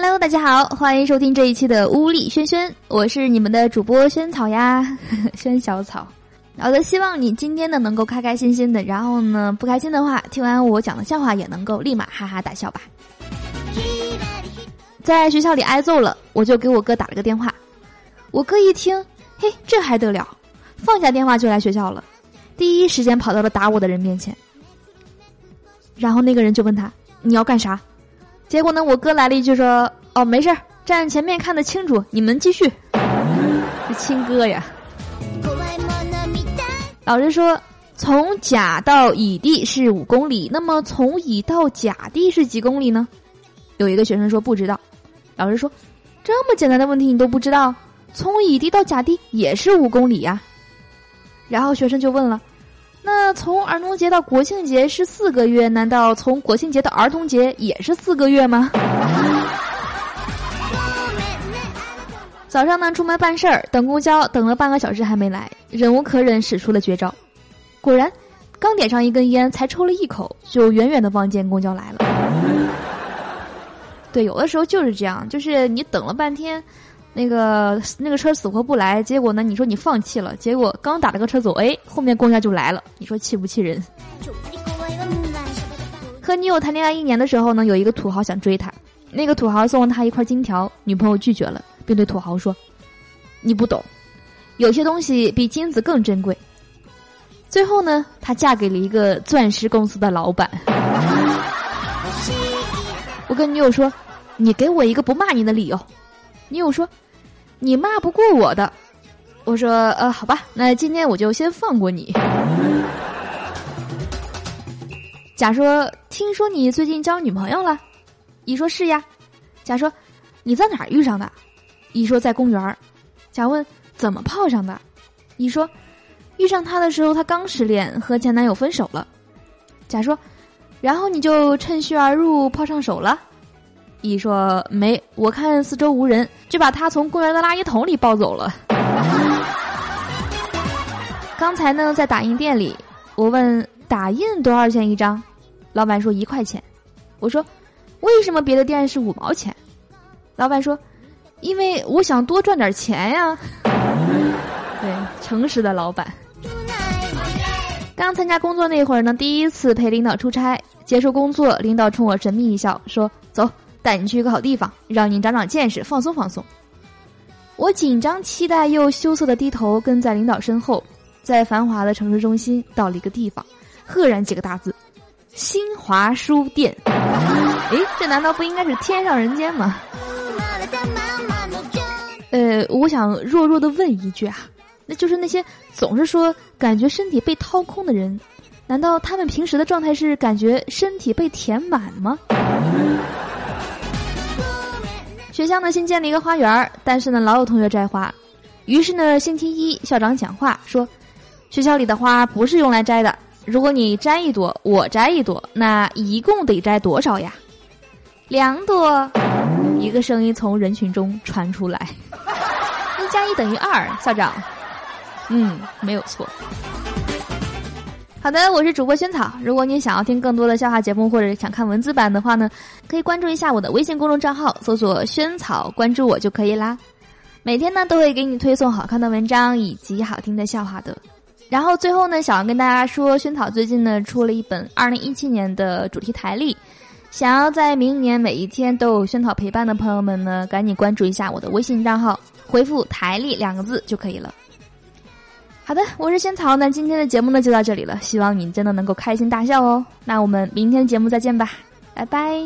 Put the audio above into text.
Hello，大家好，欢迎收听这一期的乌力轩轩，我是你们的主播萱草呀，萱小草。好的，希望你今天呢能够开开心心的，然后呢不开心的话，听完我讲的笑话也能够立马哈哈大笑吧。在学校里挨揍了，我就给我哥打了个电话，我哥一听，嘿，这还得了，放下电话就来学校了，第一时间跑到了打我的人面前，然后那个人就问他你要干啥？结果呢，我哥来了一句说：“哦，没事儿，站前面看得清楚，你们继续。”是亲哥呀。老师说，从甲到乙地是五公里，那么从乙到甲地是几公里呢？有一个学生说不知道。老师说，这么简单的问题你都不知道？从乙地到甲地也是五公里呀。然后学生就问了。那从儿童节到国庆节是四个月，难道从国庆节到儿童节也是四个月吗？早上呢，出门办事儿，等公交，等了半个小时还没来，忍无可忍，使出了绝招。果然，刚点上一根烟，才抽了一口，就远远的望见公交来了。对，有的时候就是这样，就是你等了半天。那个那个车死活不来，结果呢？你说你放弃了，结果刚打了个车走，哎，后面公交就来了，你说气不气人？和女友谈恋爱一年的时候呢，有一个土豪想追她，那个土豪送了她一块金条，女朋友拒绝了，并对土豪说：“你不懂，有些东西比金子更珍贵。”最后呢，她嫁给了一个钻石公司的老板。我跟女友说：“你给我一个不骂你的理由。”女友说。你骂不过我的，我说呃好吧，那今天我就先放过你。甲说：“听说你最近交女朋友了？”乙说：“是呀。”甲说：“你在哪儿遇上的？”乙说：“在公园。”甲问：“怎么泡上的？”乙说：“遇上他的时候，他刚失恋，和前男友分手了。”甲说：“然后你就趁虚而入，泡上手了？”乙说：“没，我看四周无人，就把他从公园的垃圾桶里抱走了。刚才呢，在打印店里，我问打印多少钱一张，老板说一块钱。我说，为什么别的店是五毛钱？老板说，因为我想多赚点钱呀。对，诚实的老板。刚参加工作那会儿呢，第一次陪领导出差，结束工作，领导冲我神秘一笑，说：走。带你去一个好地方，让你长长见识，放松放松。我紧张、期待又羞涩的低头，跟在领导身后，在繁华的城市中心到了一个地方，赫然几个大字：“新华书店。”诶，这难道不应该是天上人间吗？呃，我想弱弱的问一句啊，那就是那些总是说感觉身体被掏空的人，难道他们平时的状态是感觉身体被填满吗？学校呢新建了一个花园，但是呢老有同学摘花，于是呢星期一校长讲话说，学校里的花不是用来摘的，如果你摘一朵，我摘一朵，那一共得摘多少呀？两朵。一个声音从人群中传出来，一加一等于二，校长，嗯，没有错。好的，我是主播萱草。如果你想要听更多的笑话节目，或者想看文字版的话呢，可以关注一下我的微信公众账号，搜索“萱草”，关注我就可以啦。每天呢都会给你推送好看的文章以及好听的笑话的。然后最后呢，想要跟大家说，萱草最近呢出了一本二零一七年的主题台历，想要在明年每一天都有萱草陪伴的朋友们呢，赶紧关注一下我的微信账号，回复“台历”两个字就可以了。好的，我是仙草，那今天的节目呢就到这里了，希望你真的能够开心大笑哦。那我们明天节目再见吧，拜拜。